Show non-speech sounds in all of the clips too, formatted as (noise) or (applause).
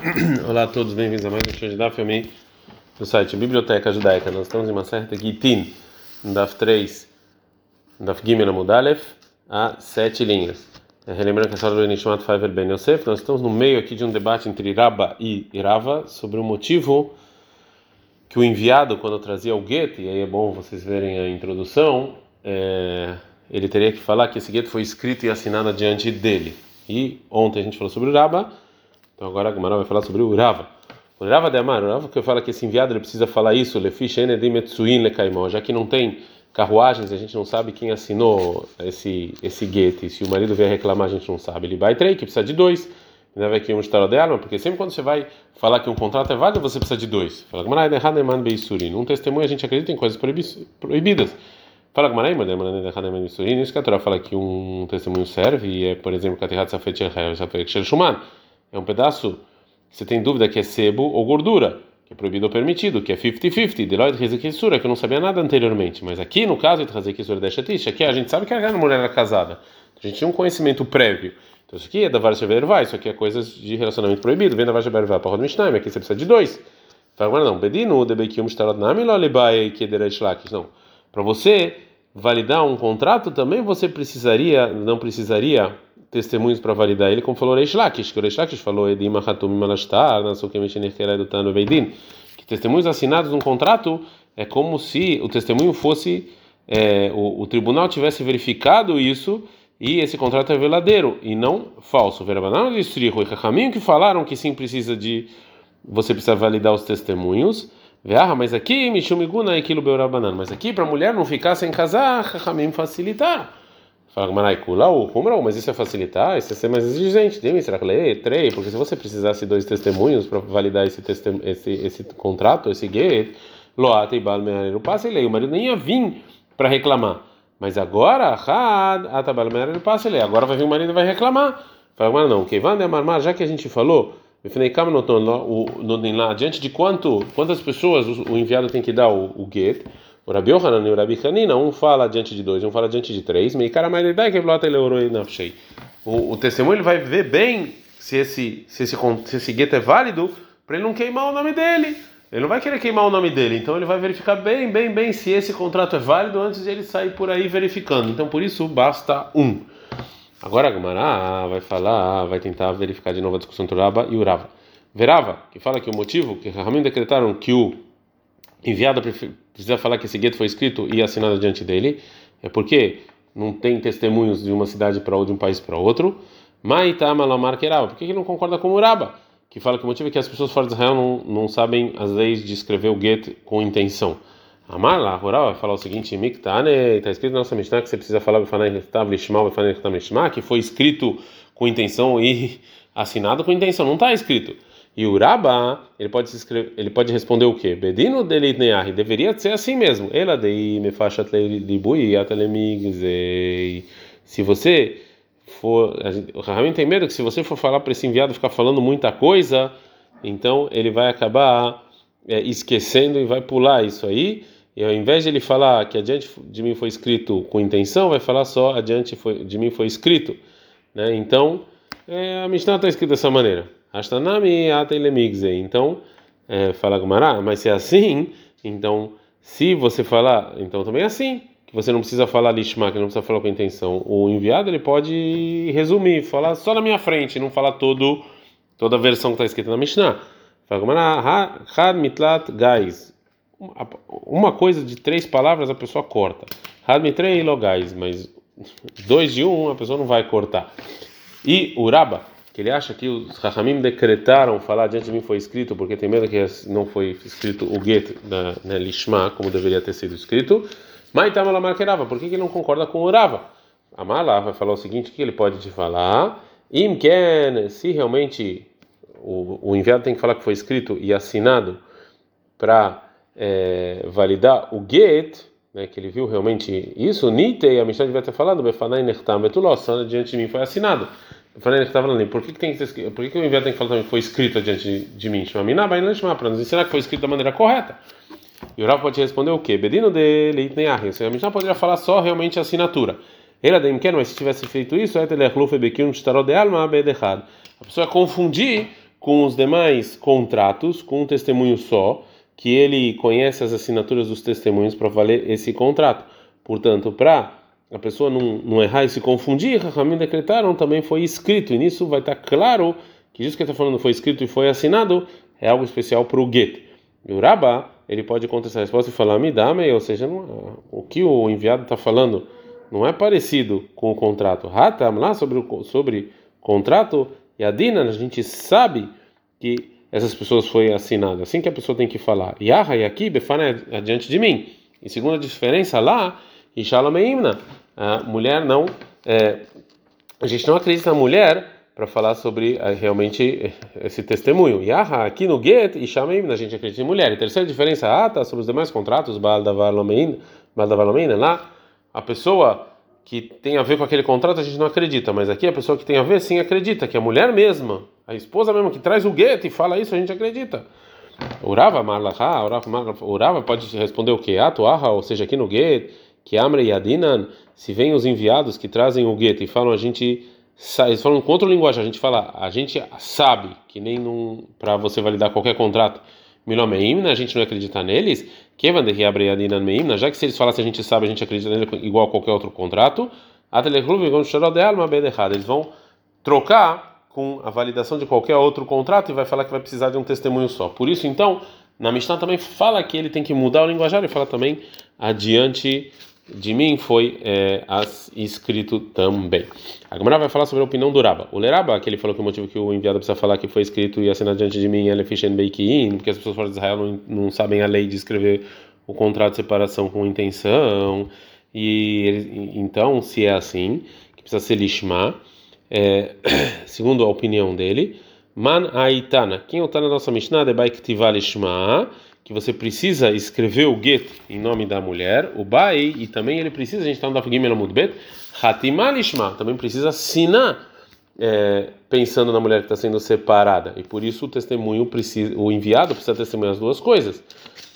(clears throat) Olá a todos, bem-vindos a mais um show de Daf do site Biblioteca Judaica. Nós estamos em uma certa Gitin, Daf 3, Daf Gimel Mudalef, a sete linhas. É, relembrando que a sala do Nishmat Faiver Ben Yosef, nós estamos no meio aqui de um debate entre Rabba e Irava sobre o motivo que o enviado, quando trazia o gueto, e aí é bom vocês verem a introdução, é, ele teria que falar que esse gueto foi escrito e assinado diante dele. E ontem a gente falou sobre o Rabba, então agora a Gemara vai falar sobre o Rava. O Rava de Amar, o Rava que fala que esse enviado ele precisa falar isso, já que não tem carruagens, a gente não sabe quem assinou esse esse guete. Se o marido vier reclamar, a gente não sabe. Ele vai três, que precisa de dois. Ainda vai aqui um estado de arma, porque sempre quando você vai falar que um contrato é válido, você precisa de dois. Fala, um testemunho a gente acredita em coisas proibidas. Fala mas isso que a Torá fala que um testemunho serve, e é, por exemplo, Katihat Safet Shel Shuman. É um pedaço, você tem dúvida que é sebo ou gordura, que é proibido ou permitido, que é 50-50, Deloitte Rezekissura, que eu não sabia nada anteriormente. Mas aqui, no caso de Rezekissura da Shatish, aqui a gente sabe que a mulher era casada. A gente tinha um conhecimento prévio. Então isso aqui é da Varsha vai, isso aqui é coisas de relacionamento proibido, vem da Varsha vai para o Mishnah, aqui você precisa de dois. Agora não, Bedinu, Debekium, Shtarot Nami, Lolibai, Kederet Lakish, não. Para você validar um contrato, também você precisaria, não precisaria testemunhos para validar ele, como falou Reish Lakish, que o Reish Lakish falou Edim Achatum Malashtar, Veidin, que testemunhos assinados num contrato é como se o testemunho fosse é, o, o, tribunal tivesse verificado isso e esse contrato é verdadeiro e não falso. Verabanam e Rahamim que falaram que sim precisa de você precisa validar os testemunhos ah, mas aqui, Mishumiguna aquilo Beurabanan. Mas aqui, para mulher não ficar sem casar, Rahamim facilitar. Fala, Manaikula, o mas isso é facilitar, isso é ser mais exigente. Três, porque se você precisasse dois testemunhos para validar esse, testem esse, esse contrato, esse get, Loata e Bal Meareiro passa e lei. O marido nem ia vir para reclamar. Mas agora, Atabal Meareiro passa e lei. Agora vai vir o marido e vai reclamar. Fala, mas não, Keivan de Amarmar, já que a gente falou lá, diante de quanto, quantas pessoas o, enviado tem que dar o, o get, o Rabi Yohanan e o Rabi Hanina, um fala diante de dois, um fala diante de três, o, o testemunho ele vai ver bem se esse, se esse, se esse get é válido, para ele não queimar o nome dele. Ele não vai querer queimar o nome dele, então ele vai verificar bem, bem, bem se esse contrato é válido antes de ele sair por aí verificando. Então por isso basta um. Agora a Gemara vai falar, vai tentar verificar de novo a discussão entre Urava e Urava. Verava, que fala que o motivo que Rahamim decretaram que o enviado precisa falar que esse gueto foi escrito e assinado diante dele, é porque não tem testemunhos de uma cidade para outra, de um país para outro. Maitama Lamar Kerava, por que ele não concorda com Uraba? Que fala que o motivo é que as pessoas fora de Israel não, não sabem as leis de escrever o gueto com intenção. Amar lá, Rural vai falar o seguinte: Miktane, está escrito na nossa Mishnah que você precisa falar que foi escrito com intenção e (laughs) assinado com intenção. Não está escrito. E o Rabba, ele pode, escrever, ele pode responder o quê? Bedino dele neahi, deveria ser assim mesmo. Ela dei me faixa Se você for. O tem medo que se você for falar para esse enviado ficar falando muita coisa, então ele vai acabar é, esquecendo e vai pular isso aí. E ao invés de ele falar que adiante de mim foi escrito com intenção, vai falar só adiante foi, de mim foi escrito. Né? Então, é, a Mishnah está escrita dessa maneira. Ashtanami atelemigze. Então, é, fala Gumará, mas se é assim, então, se você falar, então também é assim, que você não precisa falar lishma, que não precisa falar com intenção. O enviado ele pode resumir, falar só na minha frente, não falar todo, toda a versão que está escrita na Mishnah. Fala Gumará, had mitlat gais uma coisa de três palavras a pessoa corta. Hadmitrei logais, mas dois de um a pessoa não vai cortar. E Uraba, que ele acha que os Rahamim decretaram falar diante de mim foi escrito, porque tem medo que não foi escrito o get na, na Lishma, como deveria ter sido escrito. Maitama Makerava, por que ele não concorda com Urava? Amala vai falar o seguinte: que ele pode te falar? Imken, se realmente o, o enviado tem que falar que foi escrito e assinado para é, validar o get, né, que ele viu realmente isso, Nitei, a Mishnah devia ter falado, Befanai Nechtam Betulos, diante de mim foi assinado. Befanai Nechtam falando, por que, que, tem que ter, por que, que o enviado tem que falar também foi escrito diante de, mim? Shmamina, para nos ensinar que foi escrito da maneira correta. E o Rav pode responder o quê? Bedino de seja, a Mishnah poderia falar só realmente a assinatura. Ele é mas se tivesse feito isso, a pessoa ia confundir com os demais contratos, com um testemunho só, que ele conhece as assinaturas dos testemunhos para valer esse contrato. Portanto, para a pessoa não, não errar e se confundir, Rahamim decretaram também foi escrito, e nisso vai estar claro que isso que ele está falando foi escrito e foi assinado é algo especial para o get. E o Rabá, ele pode contestar a resposta e falar, me dá, ou seja, não, o que o enviado está falando não é parecido com o contrato. Ratam lá sobre o sobre contrato e a Dina, a gente sabe que essas pessoas foi assinado. Assim que a pessoa tem que falar. Yaha e aqui, Befana é adiante de mim. E segunda diferença lá, e Shalomeimna, a mulher não. É, a gente não acredita na mulher para falar sobre é, realmente esse testemunho. Yaha, aqui no Get, Shalomeimna, a gente acredita em mulher. E terceira diferença, Ata, sobre os demais contratos, Baal Davalomeina, lá, a pessoa que tem a ver com aquele contrato a gente não acredita, mas aqui a pessoa que tem a ver sim acredita, que a mulher mesma, a esposa mesmo que traz o gueto e fala isso, a gente acredita. Urava marlaha, urava pode responder o que? Atuaha, ou seja, aqui no gueto, que amre e se vem os enviados que trazem o gueto e falam a gente eles falam com outra linguagem, a gente fala, a gente sabe que nem para você validar qualquer contrato Milomeimna, a gente não acredita neles, já que se eles falassem a gente sabe, a gente acredita nele igual a qualquer outro contrato, eles vão trocar com a validação de qualquer outro contrato e vai falar que vai precisar de um testemunho só. Por isso, então, na Mishnah também fala que ele tem que mudar o linguajar e fala também adiante de mim foi é, as, escrito também. A vai falar sobre a opinião do Raba. O Leraba, que ele falou que o motivo que o enviado precisa falar que foi escrito e assinado diante de mim é Fishen Beikin, porque as pessoas fora de Israel não, não, sabem a lei de escrever o contrato de separação com intenção. E então, se é assim, que precisa ser lishma, é, (coughs) segundo a opinião dele, man aitana. Quem é o Tana da nossa Mishnah? De baiktiva lishma que você precisa escrever o get em nome da mulher, o bai, e também ele precisa, a gente está no Daf Gimel Bet, hatimalishma, também precisa assinar é, pensando na mulher que está sendo separada, e por isso o testemunho precisa, o enviado precisa testemunhar as duas coisas.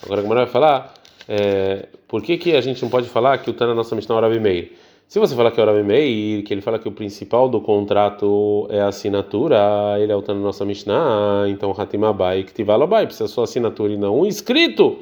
Agora a mulher vai falar, é, por que, que a gente não pode falar que o Tana nossa Mishnah Rabi Meir? Se você falar que é Rabi Meir, que ele fala que o principal do contrato é a assinatura, ele é o Tana nossa Mishnah, então Hatimabai, Ktivalabai, precisa só assinatura e não um escrito,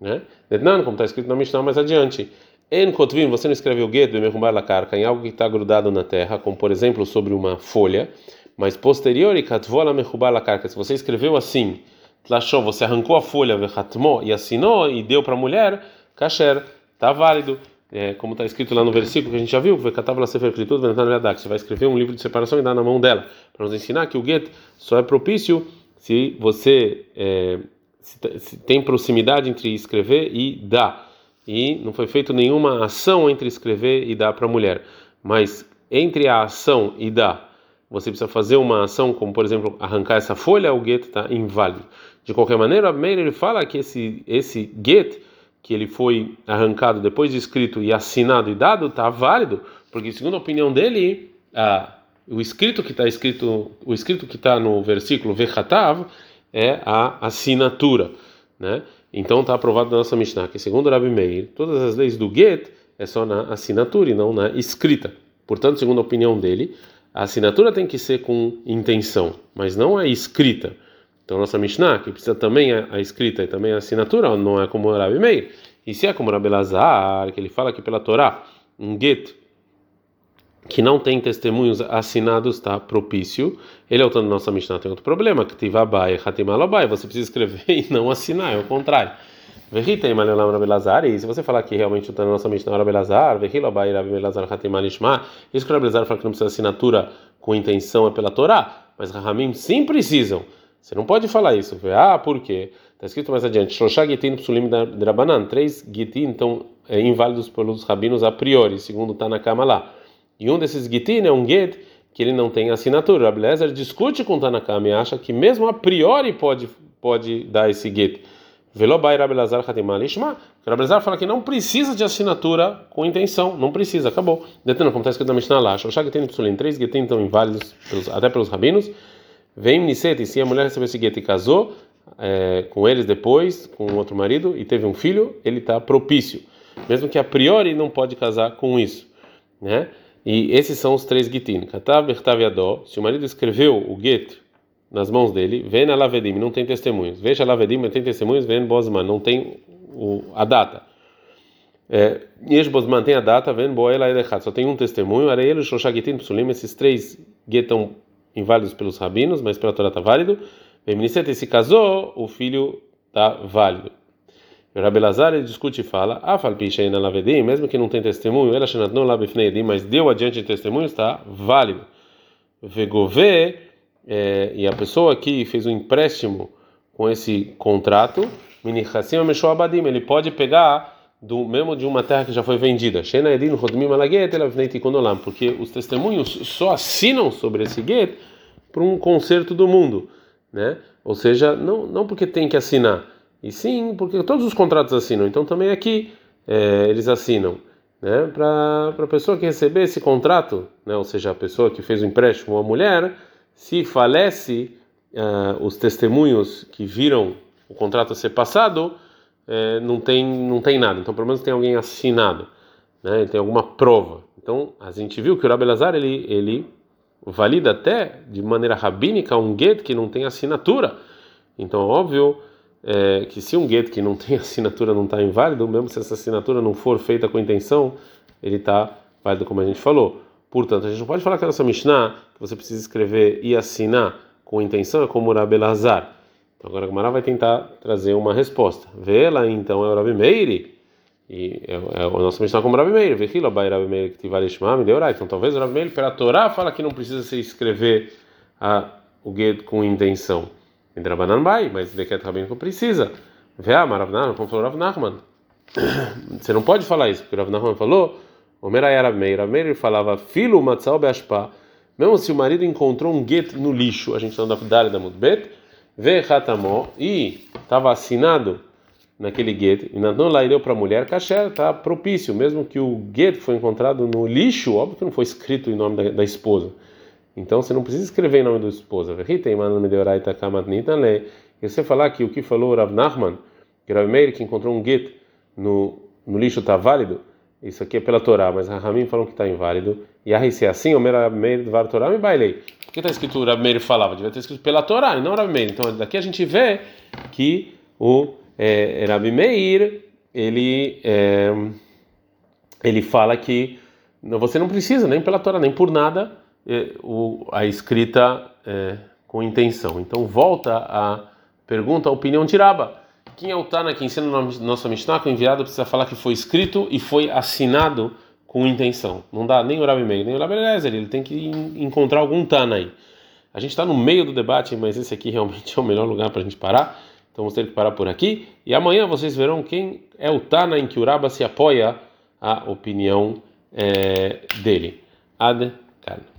né? Não, como está escrito na Mishnah mais adiante. En Kotvim, você não escreve o Get, Bemerumbar la Karka, em algo que está grudado na terra, como por exemplo sobre uma folha, mas posterior e Katvola la Karka, se você escreveu assim, Tlashov, você arrancou a folha, Vehatmo, e assinou e deu para a mulher, Kasher, está válido é, como está escrito lá no versículo que a gente já viu, você vai escrever um livro de separação e dar na mão dela, para nos ensinar que o get só é propício se você é, se, se tem proximidade entre escrever e dar. E não foi feita nenhuma ação entre escrever e dar para a mulher. Mas entre a ação e dar, você precisa fazer uma ação, como por exemplo arrancar essa folha, o get está inválido. De qualquer maneira, Meir ele fala que esse, esse get que ele foi arrancado depois de escrito e assinado e dado está válido, porque segundo a opinião dele, a, o escrito que está escrito, o escrito que está no versículo vechatav é a assinatura, né? Então está aprovado na nossa Mishnah que segundo Rabi Meir, todas as leis do get é só na assinatura e não na escrita. Portanto, segundo a opinião dele, a assinatura tem que ser com intenção, mas não a escrita. Então, nossa Mishnah, que precisa também a, a escrita e também a assinatura, não é como Rabi Meir. E se é como Rabi Lazar, que ele fala que pela Torá, um get que não tem testemunhos assinados está propício, ele é o tanto nossa Mishnah tem outro problema, que tivabai, hatimalabai, você precisa escrever (laughs) e não assinar, é o contrário. Verritei malelam Rabi Lazar, e se você falar que realmente o tanto nossa Mishnah é Rabi Lazar, verrilabai Rabi Lazar hatimalishma, isso que o Rabi Lazar fala que não precisa assinatura com intenção é pela Torá, mas Rahamim sim precisam. Você não pode falar isso. Ah, por quê? Está escrito mais adiante: Drabanan. Três Gitin então é, inválidos pelos rabinos a priori, segundo está na cama lá. E um desses Gitin é um Get que ele não tem assinatura. Rabbi Lezer discute com Tanakama e acha que mesmo a priori pode, pode dar esse Get. Velobai Rabbi Lazar Hatimah Lishma. Rabbi Lazar fala que não precisa de assinatura com intenção, não precisa, acabou. Detendo, como está escrito na Mishnah lá, Shloshá Gitin Psulim. Três Gitin então inválidos pelos, até pelos rabinos. Vem Nisete, se a mulher recebeu gueto e casou é, com eles depois, com outro marido, e teve um filho, ele está propício. Mesmo que a priori não pode casar com isso. Né? E esses são os três gitin. E. Se o marido escreveu o get nas mãos dele, vem na lavedim, não tem testemunhos. Veja lavedim, não tem testemunhos, vem bosman, não tem o, a data. É, Yesh bosman tem a data, vem boela errado, só tem um testemunho, era ele, shoshagitin psulim, esses três guetam inválidos pelos rabinos, mas pela Torá está válido. Beminicete se casou, o filho está válido. O Rabelazar ele discute e fala: mesmo que não tem testemunho, ela labifneidim, mas deu adiante de testemunho, está válido. Vegové, é, e a pessoa que fez um empréstimo com esse contrato, ele pode pegar do mesmo de uma terra que já foi vendida. Porque os testemunhos só assinam sobre esse get para um conserto do mundo, né? Ou seja, não não porque tem que assinar, e sim porque todos os contratos assinam. Então também aqui é, eles assinam, né? Para para a pessoa que receber esse contrato, né? Ou seja, a pessoa que fez o empréstimo, a mulher, se falece uh, os testemunhos que viram o contrato ser passado é, não tem não tem nada. Então pelo menos tem alguém assinado, né? Tem alguma prova. Então a gente viu que o Rabi Lazar ele ele valida até de maneira rabínica um get que não tem assinatura. Então óbvio é, que se um get que não tem (laughs) assinatura não está inválido, mesmo se essa assinatura não for feita com intenção, ele está válido como a gente falou. Portanto, a gente não pode falar que a nossa Mishnah, que você precisa escrever e assinar com intenção, é como o Rabi Lazar. Então agora a Gemara vai tentar trazer uma resposta. Vê lá então é o Rabi Meiri. E é, é o nosso Mishnah como Rabi. Vê lá vai Rabi que tiver Ishma, me deu Então talvez o Rabi Meir, pela Torá, fala que não precisa se escrever a, o get com intenção. Em Drabanan vai, mas Deket Rabino precisa. Vê a Maravnan, como falou Rav Nachman. (coughs) Você não pode falar isso, porque o Rav Nachman falou. Omerai Rabi Meir. Rabi Meir falava, Filo Matzal Beashpa. Mesmo se o marido encontrou um get no lixo, a gente está andando da Mudbet Vechatamó, e estava assinado naquele get, e não lá deu para a mulher, kasher está propício, mesmo que o get foi encontrado no lixo, óbvio que não foi escrito em nome da, da esposa. Então você não precisa escrever em nome da esposa. E você falar que o que falou Rav Nachman, que Rav Meir que encontrou um get no, no lixo está válido, isso aqui é pela Torá, mas Rahamim falam que está inválido. E aí se é assim, o Meir var Torá me bailei. Por que está escrito Rabi Meir falava? Devia ter escrito pela Torá e não Rabi Meir. Então daqui a gente vê que o é, Rabi Meir ele é, ele fala que você não precisa nem pela Torá nem por nada é, o, a escrita é, com intenção. Então volta a pergunta, a opinião de Raba. Quem é o Tana que ensina na nossa Mishnah que o enviado precisa falar que foi escrito e foi assinado com intenção. Não dá nem o Rabi Meir, nem o Rabi Eliezer, ele tem que encontrar algum Tana aí. A gente está no meio do debate, mas esse aqui (laughs) realmente é o melhor lugar para a gente parar. Então vamos ter que parar por aqui. E amanhã vocês verão quem é o Tana em que o Raba se apoia a opinião é, dele. Ad -kan.